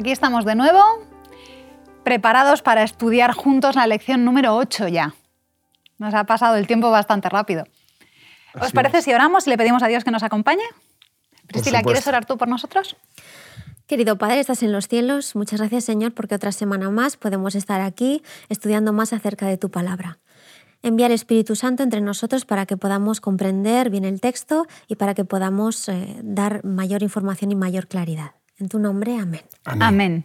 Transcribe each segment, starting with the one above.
aquí estamos de nuevo, preparados para estudiar juntos la lección número 8 ya. Nos ha pasado el tiempo bastante rápido. ¿Os Así parece es. si oramos y le pedimos a Dios que nos acompañe? Priscila, ¿quieres orar tú por nosotros? Querido Padre, estás en los cielos. Muchas gracias, Señor, porque otra semana más podemos estar aquí estudiando más acerca de tu palabra. Envía el Espíritu Santo entre nosotros para que podamos comprender bien el texto y para que podamos eh, dar mayor información y mayor claridad. En tu nombre, amén. Amén.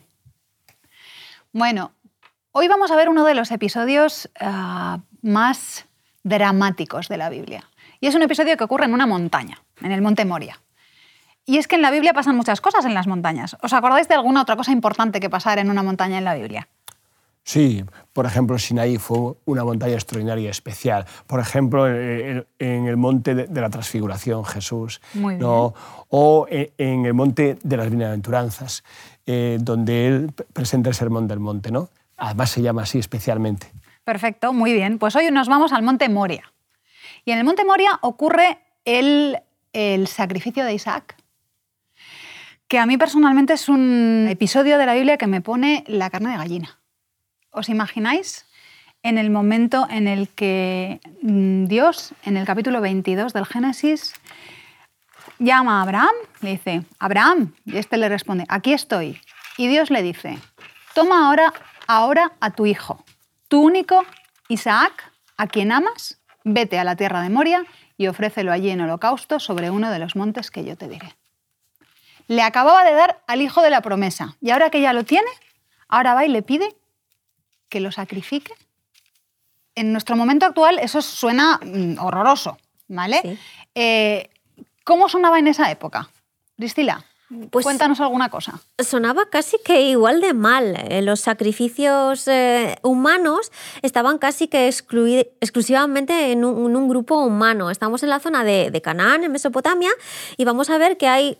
Bueno, hoy vamos a ver uno de los episodios ah, más dramáticos de la Biblia. Y es un episodio que ocurre en una montaña, en el Monte Moria. Y es que en la Biblia pasan muchas cosas en las montañas. ¿Os acordáis de alguna otra cosa importante que pasara en una montaña en la Biblia? Sí, por ejemplo, Sinaí fue una montaña extraordinaria y especial. Por ejemplo, en el monte de la Transfiguración, Jesús. Muy ¿no? O en el monte de las Bienaventuranzas, eh, donde él presenta el Sermón del Monte. ¿no? Además se llama así especialmente. Perfecto, muy bien. Pues hoy nos vamos al Monte Moria. Y en el Monte Moria ocurre el, el sacrificio de Isaac, que a mí personalmente es un episodio de la Biblia que me pone la carne de gallina. ¿Os imagináis en el momento en el que mm, Dios, en el capítulo 22 del Génesis, llama a Abraham, le dice, Abraham, y este le responde, aquí estoy. Y Dios le dice, toma ahora, ahora a tu hijo, tu único Isaac, a quien amas, vete a la tierra de Moria y ofrécelo allí en holocausto sobre uno de los montes que yo te diré. Le acababa de dar al hijo de la promesa y ahora que ya lo tiene, ahora va y le pide que lo sacrifique. En nuestro momento actual eso suena mm, horroroso, ¿vale? Sí. Eh, ¿Cómo sonaba en esa época? Priscila, Pues- cuéntanos alguna cosa. Sonaba casi que igual de mal. Eh, Los sacrificios eh, humanos estaban casi que exclusivamente en un, en un grupo humano. Estamos en la zona de, de Canaán, en Mesopotamia, y vamos a ver que hay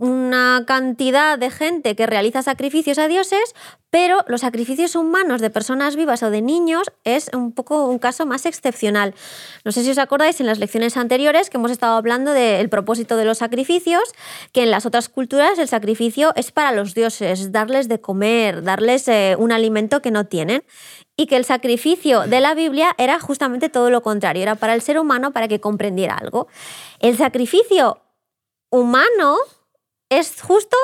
una cantidad de gente que realiza sacrificios a dioses, pero los sacrificios humanos de personas vivas o de niños es un poco un caso más excepcional. No sé si os acordáis en las lecciones anteriores que hemos estado hablando del propósito de los sacrificios, que en las otras culturas el sacrificio es para los dioses, darles de comer, darles eh, un alimento que no tienen. Y que el sacrificio de la Biblia era justamente todo lo contrario, era para el ser humano para que comprendiera algo. El sacrificio humano es justo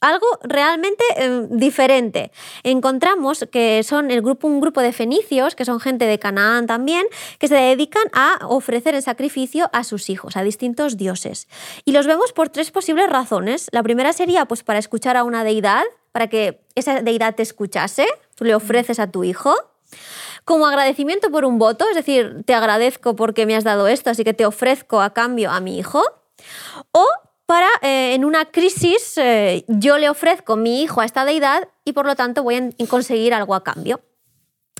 algo realmente eh, diferente. Encontramos que son el grupo, un grupo de fenicios, que son gente de Canaán también, que se dedican a ofrecer el sacrificio a sus hijos, a distintos dioses. Y los vemos por tres posibles razones. La primera sería pues, para escuchar a una deidad, para que esa deidad te escuchase, tú le ofreces a tu hijo. Como agradecimiento por un voto, es decir, te agradezco porque me has dado esto, así que te ofrezco a cambio a mi hijo. O para, eh, en una crisis, eh, yo le ofrezco mi hijo a esta deidad y por lo tanto voy a conseguir algo a cambio.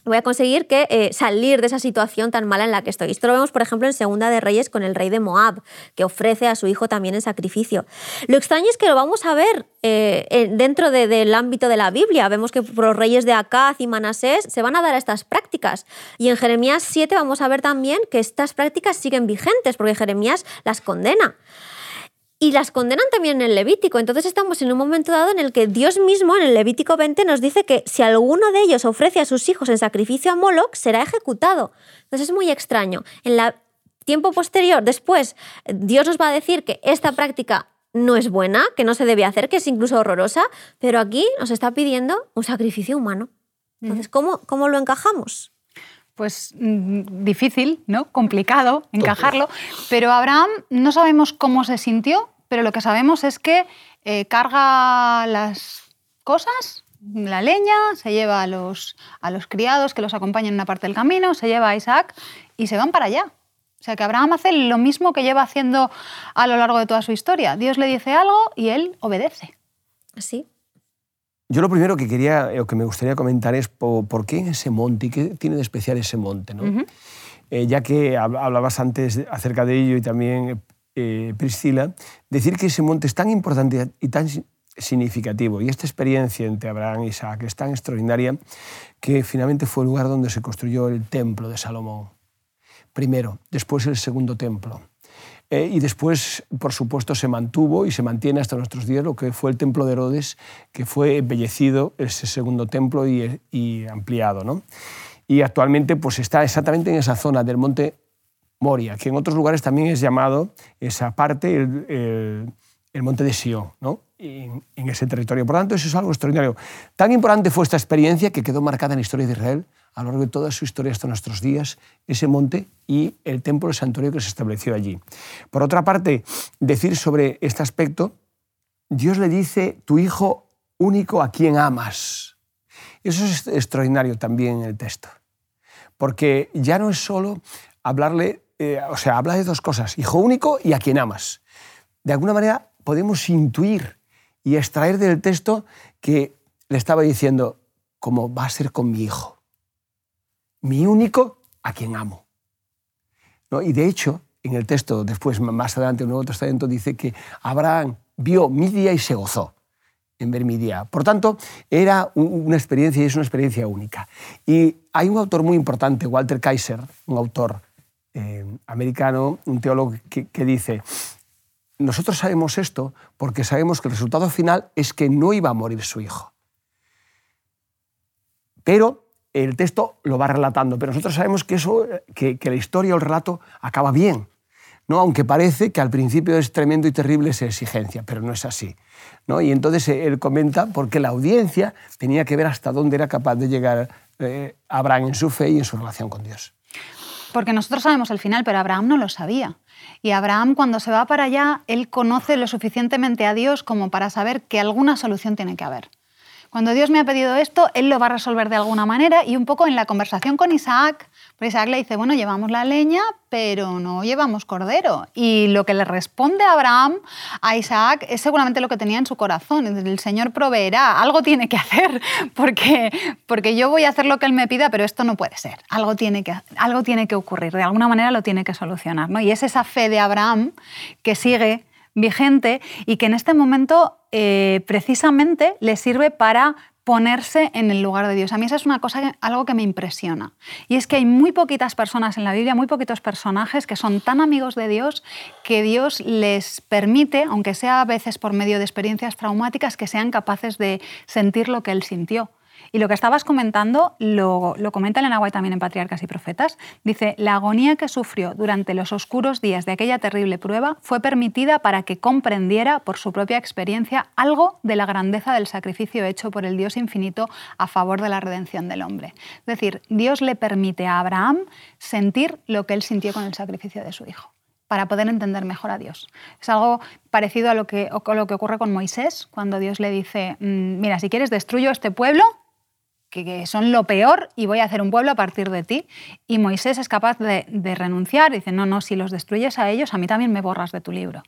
Voy a conseguir que eh, salir de esa situación tan mala en la que estoy. Esto lo vemos, por ejemplo, en Segunda de Reyes con el rey de Moab, que ofrece a su hijo también en sacrificio. Lo extraño es que lo vamos a ver en- dentro de- del ámbito de la Biblia. Vemos que los reyes de Acaz y Manasés se van a dar estas prácticas. Y en Jeremías 7 vamos a ver también que estas prácticas siguen vigentes, porque Jeremías las condena. Y las condenan también en el Levítico. Entonces estamos en un momento dado en el que Dios mismo, en el Levítico 20, nos dice que si alguno de ellos ofrece a sus hijos en sacrificio a Moloch, será ejecutado. Entonces es muy extraño. En el tiempo posterior, después, Dios nos va a decir que esta práctica no es buena, que no se debe hacer, que es incluso horrorosa, pero aquí nos está pidiendo un sacrificio humano. Entonces, ¿cómo, cómo lo encajamos? Pues mm, difícil, ¿no? Complicado encajarlo. Pero Abraham no sabemos cómo se sintió, pero lo que sabemos es que eh, carga las cosas, la leña, se lleva a los, a los criados que los acompañan en una parte del camino, se lleva a Isaac y se van para allá. O sea que Abraham hace lo mismo que lleva haciendo a lo largo de toda su historia. Dios le dice algo y él obedece. Así. Yo lo primero que quería o que me gustaría comentar es po- por, qué ese monte y qué tiene de especial ese monte. ¿no? Eh, ya que hab- hablabas antes acerca de ello y también eh, Priscila, decir que ese monte es tan importante y tan si- significativo y esta experiencia entre Abraham y Isaac es tan extraordinaria que finalmente fue el lugar donde se construyó el templo de Salomón. Primero, después el segundo templo. Eh, y después, por supuesto, se mantuvo y se mantiene hasta nuestros días lo que fue el templo de Herodes, que fue embellecido, ese segundo templo, y, ampliado. ¿no? Y actualmente pues, está exactamente en esa zona del monte Moria, que en otros lugares también es llamado esa parte el, monte de Sion, ¿no? En, en, ese territorio. Por tanto, eso es algo extraordinario. Tan importante fue esta experiencia que quedó marcada en la historia de Israel a lo largo de toda su historia hasta nuestros días, ese monte y el templo, el santuario que se estableció allí. Por otra parte, decir sobre este aspecto, Dios le dice, tu hijo único a quien amas. Eso es extraordinario también en el texto, porque ya no es solo hablarle eh, o sea, habla de dos cosas, hijo único y a quien amas. De alguna manera podemos intuir y extraer del texto que le estaba diciendo, como va a ser con mi hijo, mi único a quien amo. Y de hecho, en el texto, después, más adelante, el Nuevo Testamento, dice que Abraham vio mi día y se gozó en ver mi día. Por tanto, era una experiencia y es una experiencia única. Y hay un autor muy importante, Walter Kaiser, un autor eh, americano, un teólogo que, dice, nosotros sabemos esto porque sabemos que el resultado final es que no iba a morir su hijo. Pero el texto lo va relatando, pero nosotros sabemos que, eso, que, la historia o el relato acaba bien. ¿no? aunque parece que al principio es tremendo y terrible esa exigencia, pero no es así. ¿no? Y entonces él comenta porque la audiencia tenía que ver hasta dónde era capaz de llegar eh, Abraham en su fe y en su relación con Dios. Porque nosotros sabemos el final, pero Abraham no lo sabía. Y Abraham cuando se va para allá, él conoce lo suficientemente a Dios como para saber que alguna solución tiene que haber. Cuando Dios me ha pedido esto, Él lo va a resolver de alguna manera y un poco en la conversación con Isaac, pues Isaac le dice, bueno, llevamos la leña, pero no llevamos cordero. Y lo que le responde Abraham a Isaac es seguramente lo que tenía en su corazón. El Señor proveerá, algo tiene que hacer, porque, porque yo voy a hacer lo que Él me pida, pero esto no puede ser. Algo tiene que, algo tiene que ocurrir, de alguna manera lo tiene que solucionar. ¿no? Y es esa fe de Abraham que sigue vigente y que en este momento eh, precisamente le sirve para ponerse en el lugar de Dios. A mí esa es una cosa, algo que me impresiona. Y es que hay muy poquitas personas en la Biblia, muy poquitos personajes que son tan amigos de Dios que Dios les permite, aunque sea a veces por medio de experiencias traumáticas, que sean capaces de sentir lo que Él sintió. Y lo que estabas comentando lo, lo comenta Elena White también en Patriarcas y Profetas. Dice, la agonía que sufrió durante los oscuros días de aquella terrible prueba fue permitida para que comprendiera por su propia experiencia algo de la grandeza del sacrificio hecho por el Dios infinito a favor de la redención del hombre. Es decir, Dios le permite a Abraham sentir lo que él sintió con el sacrificio de su hijo para poder entender mejor a Dios. Es algo parecido a lo que, a lo que ocurre con Moisés, cuando Dios le dice, mm, mira, si quieres destruyo este pueblo que son lo peor y voy a hacer un pueblo a partir de ti. Y Moisés es capaz de, renunciar, dice, no, no, si los destruyes a ellos, a mí también me borras de tu libro.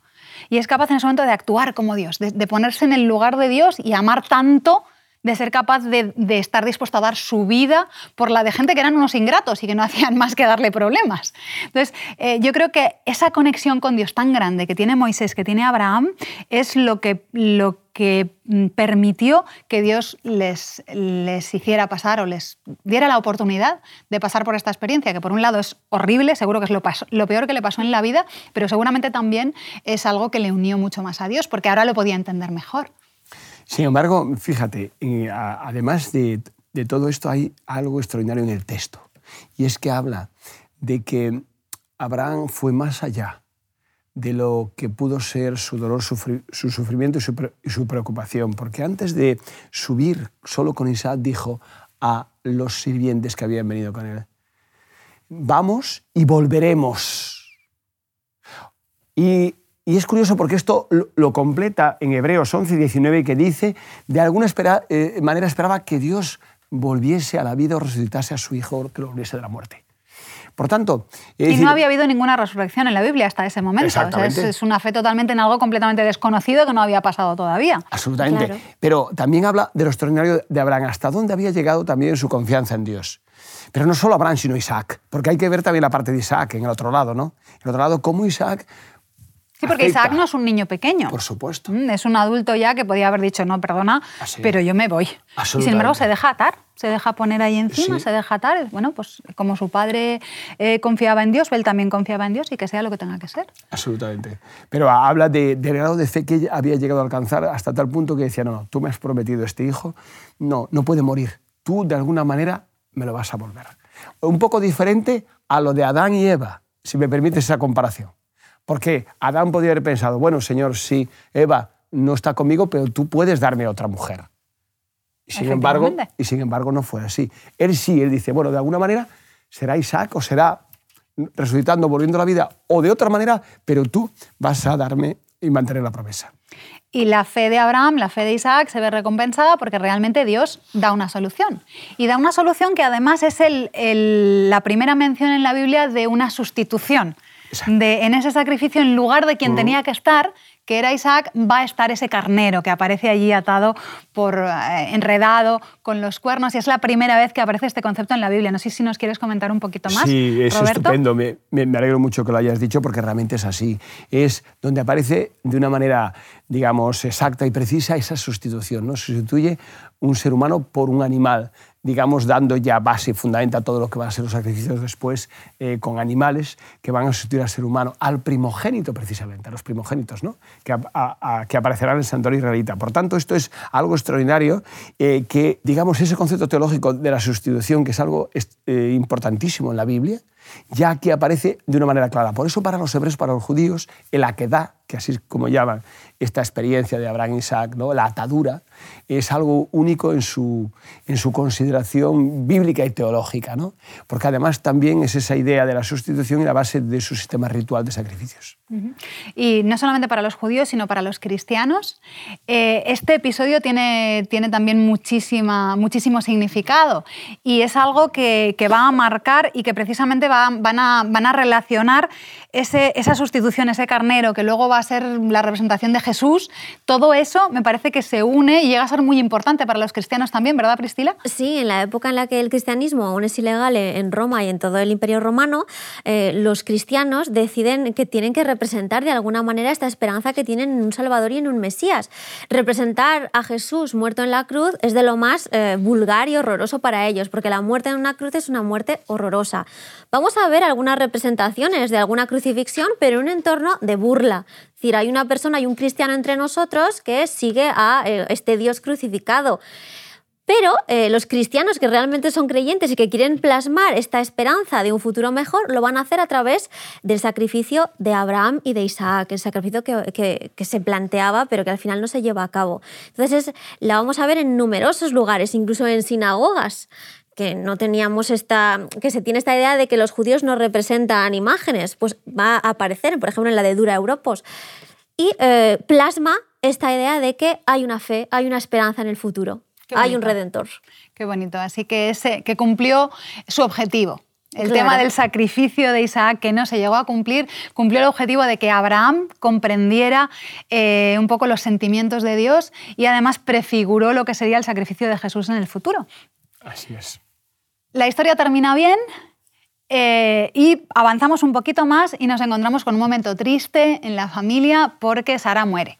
Y es capaz en ese momento de actuar como Dios, de ponerse en el lugar de Dios y amar tanto de ser capaz de, estar dispuesto a dar su vida por la de gente que eran unos ingratos y que no hacían más que darle problemas. Entonces, eh, yo creo que esa conexión con Dios tan grande que tiene Moisés, que tiene Abraham, es lo que, lo que mm, permitió que Dios les, les hiciera pasar o les diera la oportunidad de pasar por esta experiencia, que por un lado es horrible, seguro que es lo, lo peor que le pasó en la vida, pero seguramente también es algo que le unió mucho más a Dios, porque ahora lo podía entender mejor. Sin embargo, fíjate, además de, todo esto hay algo extraordinario en el texto. Y es que habla de que Abraham fue más allá de lo que pudo ser su dolor, su sufrimiento y su, preocupación. Porque antes de subir solo con Isaac dijo a los sirvientes que habían venido con él, vamos y volveremos. Y y es curioso porque esto lo completa en Hebreos 11 y 19, que dice, de alguna eh, manera esperaba que Dios volviese a la vida o resucitase a su Hijo que lo volviese de la muerte. Por tanto... y no había habido ninguna resurrección en la Biblia hasta ese momento. es, una fe totalmente en algo completamente desconocido que no había pasado todavía. Absolutamente. Pero también habla de lo extraordinario de Abraham, hasta dónde había llegado también su confianza en Dios. Pero no solo Abraham, sino Isaac, porque hay que ver también la parte de Isaac en el otro lado, ¿no? En el otro lado, cómo Isaac Sí, porque acepta. Isaac no es un niño pequeño. Por supuesto. Mm, Es un adulto ya que podía haber dicho, no, perdona, Así. pero yo me voy. Y sin embargo se deja atar, se deja poner ahí encima, Sí. se deja atar. Bueno, pues como su padre eh, confiaba en Dios, él también confiaba en Dios y que sea lo que tenga que ser. Absolutamente. Pero habla de, del grado de fe que había llegado a alcanzar hasta tal punto que decía, no, no, tú me has prometido este hijo, no, no puede morir. Tú de alguna manera me lo vas a volver. Un poco diferente a lo de Adán y Eva, si me permites esa comparación. Porque Adán podría haber pensado, bueno, Señor, sí, Eva no está conmigo, pero tú puedes darme otra mujer. Y sin, embargo, y sin embargo no fue así. Él sí, él dice, bueno, de alguna manera será Isaac o será resucitando, volviendo a la vida, o de otra manera, pero tú vas a darme y mantener la promesa. Y la fe de Abraham, la fe de Isaac se ve recompensada porque realmente Dios da una solución. Y da una solución que además es el- el- la primera mención en la Biblia de una sustitución. Exacto. De, en ese sacrificio, en lugar de quien tenía que estar, que era Isaac, va a estar ese carnero que aparece allí atado, por, eh, enredado, con los cuernos. Y es la primera vez que aparece este concepto en la Biblia. No sé si nos quieres comentar un poquito más. Sí, es Roberto. estupendo. Me, me- me alegro mucho que lo hayas dicho porque realmente es así. Es donde aparece de una manera, digamos, exacta y precisa esa sustitución. ¿no? Sustituye un ser humano por un animal, digamos, dando ya base y fundamento a todo lo que van a ser los sacrificios después eh, con animales que van a sustituir al ser humano, al primogénito precisamente, a los primogénitos, ¿no? que, que aparecerán en el santuario israelita. Por tanto, esto es algo extraordinario eh, que, digamos, ese concepto teológico de la sustitución, que es algo eh, importantísimo en la Biblia, ya que aparece de una manera clara. Por eso para los hebreos, para los judíos, el aquedá, que así es como llaman esta experiencia de Abraham y Isaac, ¿no? la atadura, es algo único en su, en su consideración bíblica y teológica, ¿no? porque además también es esa idea de la sustitución y la base de su sistema ritual de sacrificios. Y no solamente para los judíos, sino para los cristianos. Eh, este episodio tiene, tiene también muchísima, muchísimo significado y es algo que, que va a marcar y que precisamente va- van, a, van a relacionar ese- esa sustitución, ese carnero que luego va a ser la representación de Jesús. Todo eso me parece que se une y llega a ser muy importante para los cristianos también, ¿verdad, Priscila? Sí, en la época en la que el cristianismo aún es ilegal en Roma y en todo el Imperio Romano, eh, los cristianos deciden que tienen que representar de alguna manera esta esperanza que tienen en un Salvador y en un Mesías. Representar a Jesús muerto en la cruz es de lo más eh, vulgar y horroroso para ellos, porque la muerte en una cruz es una muerte horrorosa. Vamos a ver algunas representaciones de alguna crucifixión, pero en un entorno de burla. Es decir, hay una persona, hay un cristiano entre nosotros que sigue a eh, este Dios crucificado. Pero eh, los cristianos que realmente son creyentes y que quieren plasmar esta esperanza de un futuro mejor, lo van a hacer a través del sacrificio de Abraham y de Isaac, el sacrificio que, que- que se planteaba, pero que al final no se lleva a cabo. Entonces, es- la vamos a ver en numerosos lugares, incluso en sinagogas que no teníamos esta, que se tiene esta idea de que los judíos no representan imágenes, pues va a aparecer, por ejemplo, en la de Dura Europos, y eh, plasma esta idea de que hay una fe, hay una esperanza en el futuro, hay un redentor. Qué bonito. Así que, ese, que cumplió su objetivo. El Claro. tema del sacrificio de Isaac, que no se llegó a cumplir, cumplió el objetivo de que Abraham comprendiera eh, un poco los sentimientos de Dios y además prefiguró lo que sería el sacrificio de Jesús en el futuro. Así es. La historia termina bien eh, y avanzamos un poquito más y nos encontramos con un momento triste en la familia porque Sara muere.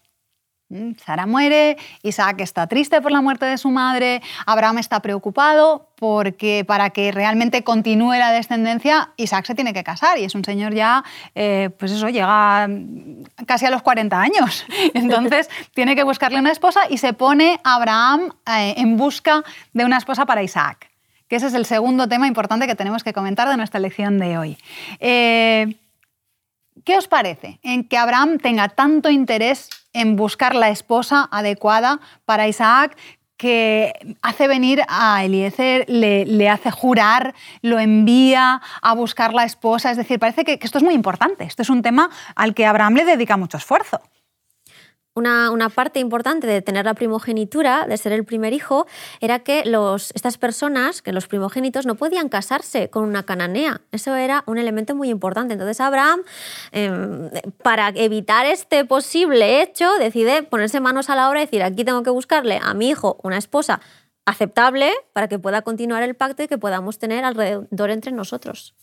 Mm, Sara muere, Isaac está triste por la muerte de su madre, Abraham está preocupado porque para que realmente continúe la descendencia, Isaac se tiene que casar y es un señor ya, eh, pues eso, llega mm, casi a los 40 años. Entonces tiene que buscarle una esposa y se pone Abraham eh, en busca de una esposa para Isaac que ese es el segundo tema importante que tenemos que comentar de nuestra lección de hoy. Eh, ¿Qué os parece en que Abraham tenga tanto interés en buscar la esposa adecuada para Isaac que hace venir a Eliezer, le, hace jurar, lo envía a buscar la esposa? Es decir, parece que, que esto es muy importante. Esto es un tema al que Abraham le dedica mucho esfuerzo. Una, una parte importante de tener la primogenitura, de ser el primer hijo, era que los, estas personas, que los primogénitos, no podían casarse con una cananea. Eso era un elemento muy importante. Entonces Abraham, em, para evitar este posible hecho, decide ponerse manos a la obra y decir, aquí tengo que buscarle a mi hijo una esposa aceptable para que pueda continuar el pacto y que podamos tener alrededor entre nosotros.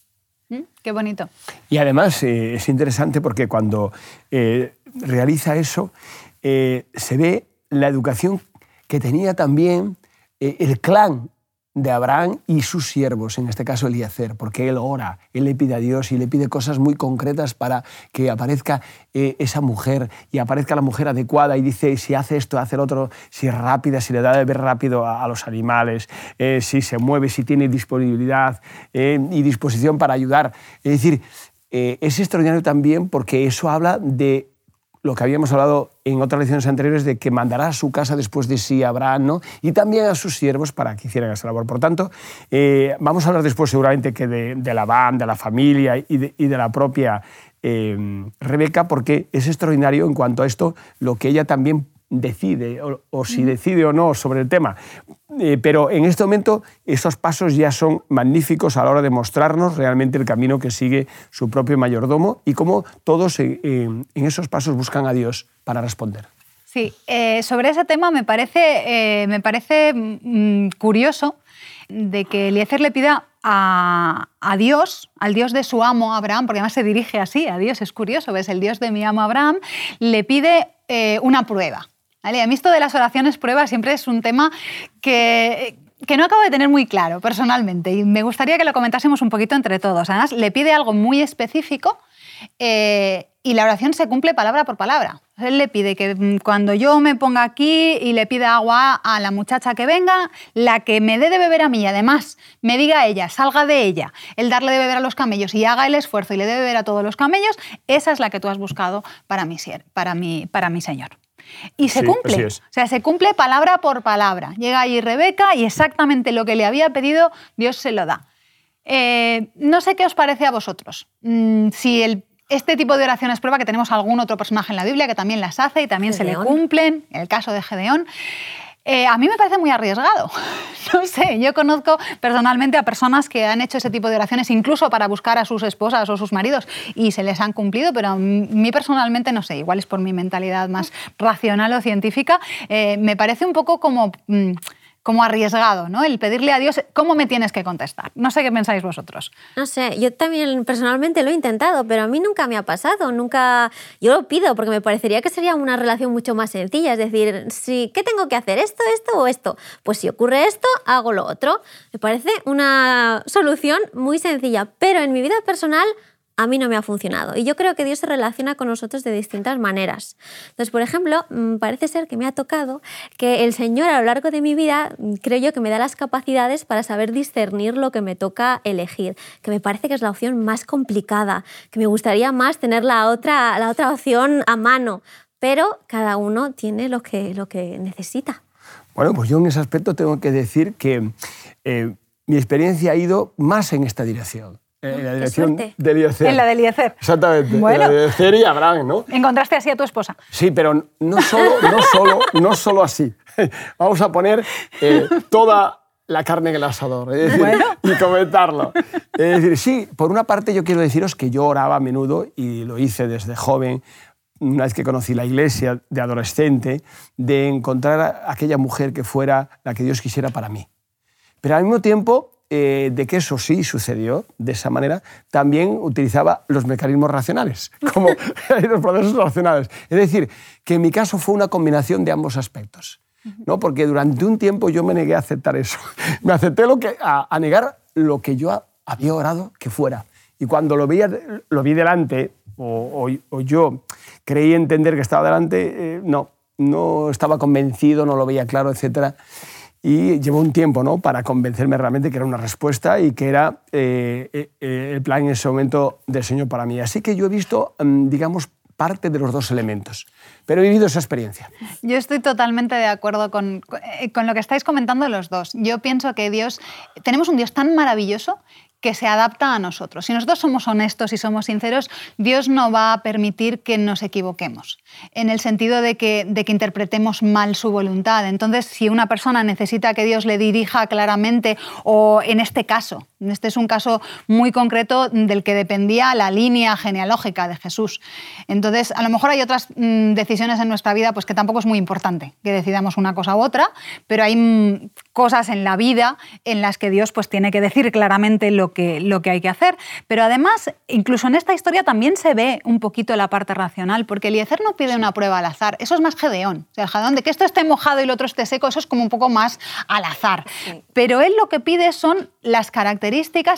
¿Mm? Qué bonito. Y además eh, es interesante porque cuando eh, realiza eso, eh, se ve la educación que tenía también el clan de Abraham y sus siervos, en este caso Eliezer, porque él ora, él le pide a Dios y le pide cosas muy concretas para que aparezca eh, esa mujer y aparezca la mujer adecuada y dice si hace esto, hace el otro, si es rápida, si le da de beber rápido a, los animales, eh, si se mueve, si tiene disponibilidad eh, y disposición para ayudar. Es decir, es extraordinario también porque eso habla de lo que habíamos hablado en otras lecciones anteriores de que mandará a su casa después de sí a Abraham ¿no? y también a sus siervos para que hicieran esa labor. Por tanto, eh, vamos a hablar después seguramente que de, de la banda, de la familia y de, y de la propia eh, Rebeca, porque es extraordinario en cuanto a esto lo que ella también decide o, si decide o no sobre el tema. Eh, pero en este momento esos pasos ya son magníficos a la hora de mostrarnos realmente el camino que sigue su propio mayordomo y cómo todos eh, en esos pasos buscan a Dios para responder. Sí, eh, sobre ese tema me parece, me parece mm, curioso de que Eliezer le pida a, a, Dios, al Dios de su amo Abraham, porque además se dirige así a Dios, es curioso, ves, el Dios de mi amo Abraham, le pide una prueba. A mí esto de las oraciones prueba siempre es un tema que, que no acabo de tener muy claro personalmente y me gustaría que lo comentásemos un poquito entre todos. Además, le pide algo muy específico eh, y la oración se cumple palabra por palabra. Él le pide que mm, cuando yo me ponga aquí y le pida agua a la muchacha que venga, la que me dé de beber a mí además me diga a ella, salga de ella, el darle de beber a los camellos y haga el esfuerzo y le dé de beber a todos los camellos, esa es la que tú has buscado para mi, para mi, para mi Señor. Y se cumple. O sea, se cumple palabra por palabra. Llega ahí Rebeca y exactamente lo que le había pedido, Dios se lo da. Eh, no sé qué os parece a vosotros. Mm, si el, este tipo de oraciones prueba que tenemos algún otro personaje en la Biblia que también las hace y también se le cumplen, en el caso de Gedeón. Eh, a mí me parece muy arriesgado. No sé, yo conozco personalmente a personas que han hecho ese tipo de oraciones incluso para buscar a sus esposas o sus maridos y se les han cumplido, pero a mí personalmente no sé, igual es por mi mentalidad más racional o científica, eh, me parece un poco como... Mm, como arriesgado, ¿no? El pedirle a Dios cómo me tienes que contestar. No sé qué pensáis vosotros. No sé, yo también personalmente lo he intentado, pero a mí nunca me ha pasado, nunca... Yo lo pido porque me parecería que sería una relación mucho más sencilla, es decir, si, ¿qué tengo que hacer? ¿Esto, esto o esto? Pues si ocurre esto, hago lo otro. Me parece una solución muy sencilla, pero en mi vida personal a mí no me ha funcionado. Y yo creo que Dios se relaciona con nosotros de distintas maneras. Entonces, por ejemplo, mm, parece ser que me ha tocado que el Señor a lo largo de mi vida, mm, creo yo que me da las capacidades para saber discernir lo que me toca elegir, que me parece que es la opción más complicada, que me gustaría más tener la otra, la otra opción a mano, pero cada uno tiene lo que, lo que necesita. Bueno, pues yo en ese aspecto tengo que decir que eh, mi experiencia ha ido más en esta dirección. En la dirección de Eliezer. En la de Eliezer. Exactamente. Bueno. En la de Eliezer y Abraham, ¿no? Encontraste así a tu esposa. Sí, pero no solo, no solo, no solo así. Vamos a poner eh, toda la carne en el asador y comentarlo. Es decir, sí, por una parte yo quiero deciros que yo oraba a menudo y lo hice desde joven, una vez que conocí la iglesia de adolescente, de encontrar a aquella mujer que fuera la que Dios quisiera para mí. Pero al mismo tiempo eh, de que eso sí sucedió de esa manera, también utilizaba los mecanismos racionales, como los procesos racionales. Es decir, que en mi caso fue una combinación de ambos aspectos. ¿no? Porque durante un tiempo yo me negué a aceptar eso. Me acepté lo que, a, negar lo que yo había orado que fuera. Y cuando lo, veía, lo vi delante, o, yo creí entender que estaba delante, eh, no, no estaba convencido, no lo veía claro, etcétera y llevó un tiempo ¿no? para convencerme realmente que era una respuesta y que era eh, eh, eh, el plan en ese momento del Señor para mí. Así que yo he visto, mm, digamos, parte de los dos elementos, pero he vivido esa experiencia. Yo estoy totalmente de acuerdo con, con lo que estáis comentando los dos. Yo pienso que Dios, tenemos un Dios tan maravilloso que se adapta a nosotros. Si nosotros somos honestos y somos sinceros, Dios no va a permitir que nos equivoquemos, en el sentido de que, de que interpretemos mal su voluntad. Entonces, si una persona necesita que Dios le dirija claramente, o en este caso, Este es un caso muy concreto del que dependía la línea genealógica de Jesús. Entonces, a lo mejor hay otras mm, decisiones en nuestra vida pues, que tampoco es muy importante que decidamos una cosa u otra, pero hay mm, cosas en la vida en las que Dios pues, tiene que decir claramente lo que, lo que hay que hacer. Pero además, incluso en esta historia también se ve un poquito la parte racional, porque Eliezer no pide una prueba al azar, eso es más Gedeón. O sea, el Gedeón de que esto esté mojado y el otro esté seco, eso es como un poco más al azar. Pero él lo que pide son las características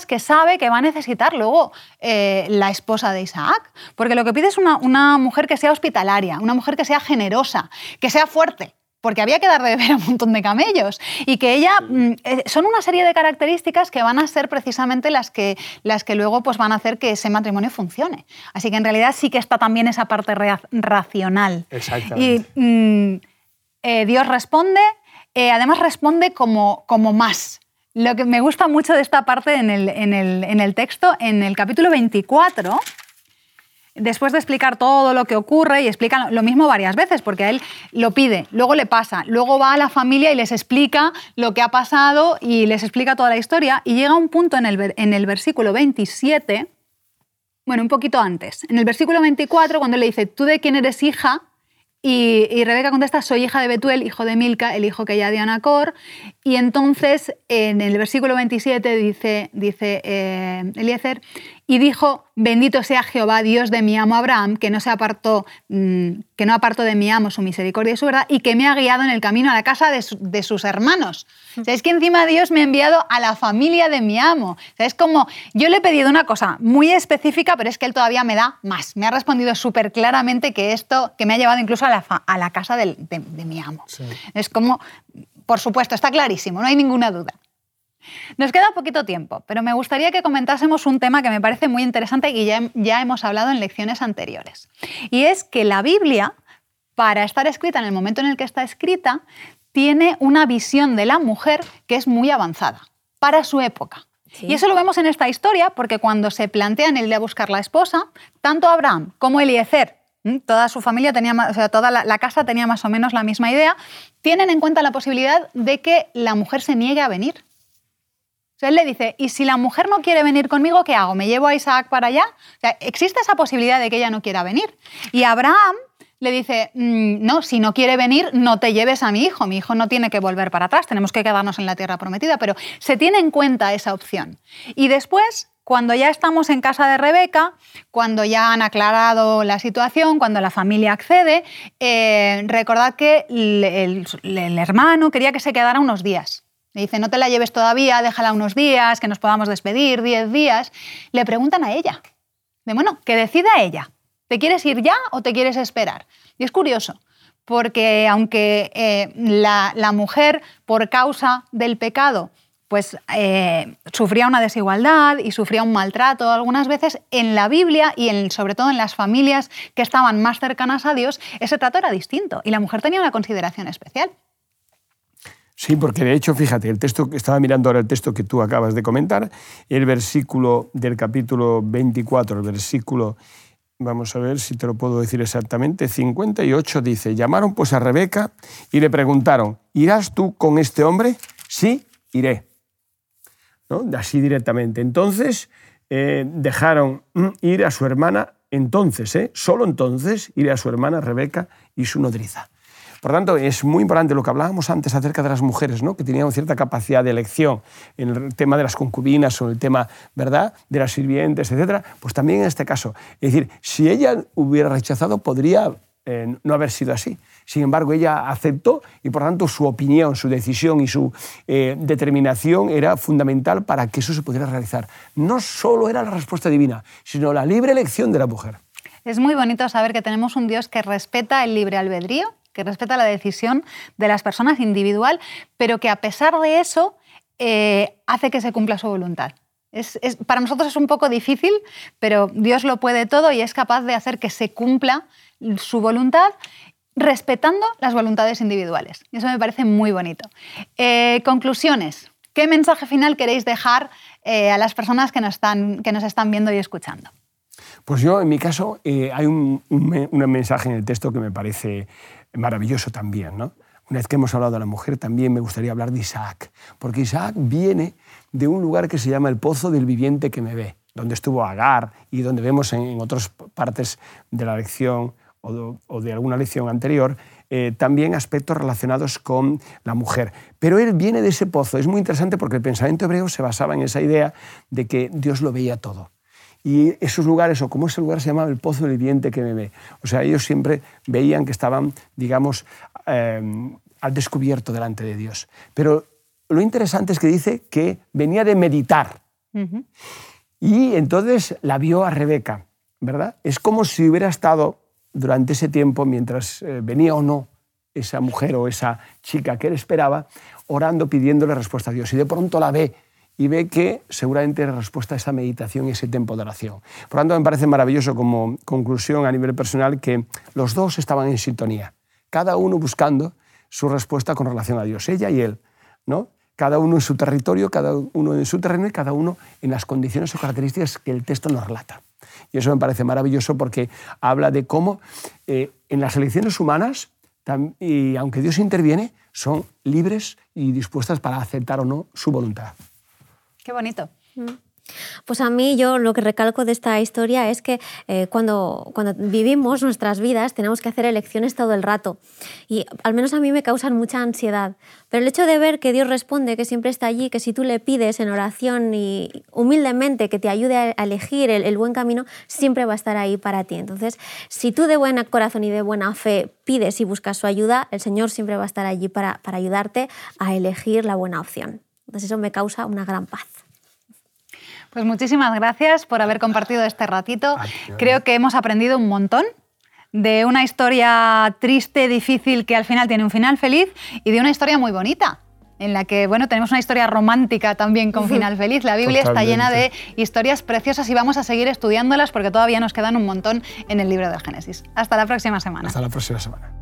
que sabe que va a necesitar luego eh, la esposa de Isaac. Porque lo que pide es una, una mujer que sea hospitalaria, una mujer que sea generosa, que sea fuerte porque había que dar de beber a un montón de camellos. Y que ella, mm, eh, son una serie de características que van a ser precisamente las que, las que luego pues, van a hacer que ese matrimonio funcione. Así que en realidad sí que está también esa parte racional. Exactamente. Y mm, eh, Dios responde, además responde como, como más. Lo que me gusta mucho de esta parte en el, en el, texto, en el capítulo 24, después de explicar todo lo que ocurre, y explica lo mismo varias veces, porque a él lo pide, luego le pasa, luego va a la familia y les explica lo que ha pasado y les explica toda la historia, y llega un punto en el, en el versículo 27, bueno, un poquito antes, en el versículo 24, cuando le dice, tú de quién eres hija, y, Rebeca contesta, soy hija de Betuel, hijo de Milca, el hijo que ya dio a Nacor. Y entonces en el versículo 27 dice, dice eh, Eliezer, y dijo, bendito sea Jehová, Dios de mi amo Abraham, que no, se apartó, mm, que no apartó de mi amo su misericordia y su verdad, y que me ha guiado en el camino a la casa de, sus hermanos. es que encima Dios me ha enviado a la familia de mi amo. es como, yo le he pedido una cosa muy específica, pero es que él todavía me da más. Me ha respondido súper claramente que esto, que me ha llevado incluso a la, a la casa de, mi amo. Es como, por supuesto, está clarísimo, no hay ninguna duda. Nos queda poquito tiempo, pero me gustaría que comentásemos un tema que me parece muy interesante y ya, ya hemos hablado en lecciones anteriores. Y es que la Biblia, para estar escrita en el momento en el que está escrita, tiene una visión de la mujer que es muy avanzada para su época. Y eso lo vemos en esta historia porque cuando se plantean el de buscar la esposa, tanto Abraham como Eliezer, toda su familia tenía, o sea, toda la, casa tenía más o menos la misma idea, tienen en cuenta la posibilidad de que la mujer se niegue a venir él le dice, ¿y si la mujer no quiere venir conmigo, qué hago? ¿Me llevo a Isaac para allá? existe esa posibilidad de que ella no quiera venir. Y Abraham le dice, mm, no, si no quiere venir, no te lleves a mi hijo, mi hijo no tiene que volver para atrás, tenemos que quedarnos en la tierra prometida, pero se tiene en cuenta esa opción. Y después, cuando ya estamos en casa de Rebeca, cuando ya han aclarado la situación, cuando la familia accede, eh, recordad que el hermano quería que se quedara unos días. Le dice, no te la lleves todavía, déjala unos días, que nos podamos despedir, diez días. Le preguntan a ella. De, bueno, que decida ella. ¿Te quieres ir ya o te quieres esperar? Y es curioso, porque aunque eh, la, mujer, por causa del pecado, pues eh, sufría una desigualdad y sufría un maltrato algunas veces, en la Biblia y sobre todo en las familias que estaban más cercanas a Dios, ese trato era distinto y la mujer tenía una consideración especial. Sí, porque de hecho, fíjate, el texto estaba mirando ahora el texto que tú acabas de comentar, el versículo del capítulo 24, el versículo, vamos a ver si te lo puedo decir exactamente, 58 dice, llamaron pues a Rebeca y le preguntaron, ¿irás tú con este hombre? Sí, iré. ¿No? Así directamente. Entonces eh, dejaron ir a su hermana, entonces, ¿eh? solo entonces, ir a su hermana Rebeca y su nodriza. Por tanto, es muy importante lo que hablábamos antes acerca de las mujeres, ¿no? que tenían cierta capacidad de elección en el tema de las concubinas o en el tema ¿verdad? de las sirvientes, etc. Pues también en este caso. Es decir, si ella hubiera rechazado, podría eh, no haber sido así. Sin embargo, ella aceptó y por tanto su opinión, su decisión y su eh, determinación era fundamental para que eso se pudiera realizar. No solo era la respuesta divina, sino la libre elección de la mujer. Es muy bonito saber que tenemos un Dios que respeta el libre albedrío que respeta la decisión de las personas individual, pero que a pesar de eso eh, hace que se cumpla su voluntad. Es, para nosotros es un poco difícil, pero Dios lo puede todo y es capaz de hacer que se cumpla su voluntad respetando las voluntades individuales. Y eso me parece muy bonito. Eh, conclusiones. ¿Qué mensaje final queréis dejar eh, a las personas que nos, están, que nos están viendo y escuchando? Pues yo, en mi caso, hay un, un mensaje en el texto que me parece maravilloso también. ¿no? Una vez que hemos hablado de la mujer, también me gustaría hablar de Isaac, porque Isaac viene de un lugar que se llama el Pozo del Viviente que me ve, donde estuvo Agar y donde vemos en, otras partes de la lección o de, alguna lección anterior, eh, también aspectos relacionados con la mujer. Pero él viene de ese pozo. Es muy interesante porque el pensamiento hebreo se basaba en esa idea de que Dios lo veía todo. Y esos lugares, o como ese lugar se llamaba el pozo del viviente que me ve. O sea, ellos siempre veían que estaban, digamos, eh, al descubierto delante de Dios. Pero lo interesante es que dice que venía de meditar. Y entonces la vio a Rebeca, ¿verdad? Es como si hubiera estado durante ese tiempo, mientras eh, venía o no esa mujer o esa chica que él esperaba, orando, pidiéndole respuesta a Dios. Y de pronto la ve y ve que seguramente era respuesta a esa meditación y ese tiempo de oración. Por lo tanto, me parece maravilloso como conclusión a nivel personal que los dos estaban en sintonía, cada uno buscando su respuesta con relación a Dios, ella y él, ¿no? Cada uno en su territorio, cada uno en su terreno y cada uno en las condiciones o características que el texto nos relata. Y eso me parece maravilloso porque habla de cómo eh, en las elecciones humanas, y aunque Dios interviene, son libres y dispuestas para aceptar o no su voluntad. Qué bonito. Mm. Pues a mí yo lo que recalco de esta historia es que eh, cuando, cuando vivimos nuestras vidas tenemos que hacer elecciones todo el rato y al menos a mí me causan mucha ansiedad. Pero el hecho de ver que Dios responde, que siempre está allí, que si tú le pides en oración y humildemente que te ayude a elegir el, buen camino, siempre va a estar ahí para ti. Entonces, si tú de buen corazón y de buena fe pides y buscas su ayuda, el Señor siempre va a estar allí para, para ayudarte a elegir la buena opción. Entonces eso me causa una gran paz. Pues muchísimas gracias por haber compartido este ratito. Creo que hemos aprendido un montón de una historia triste, difícil, que al final tiene un final feliz, y de una historia muy bonita, en la que, bueno, tenemos una historia romántica también con final feliz. La Biblia está llena de historias preciosas y vamos a seguir estudiándolas porque todavía nos quedan un montón en el libro del Génesis. Hasta la próxima semana. Hasta la próxima semana.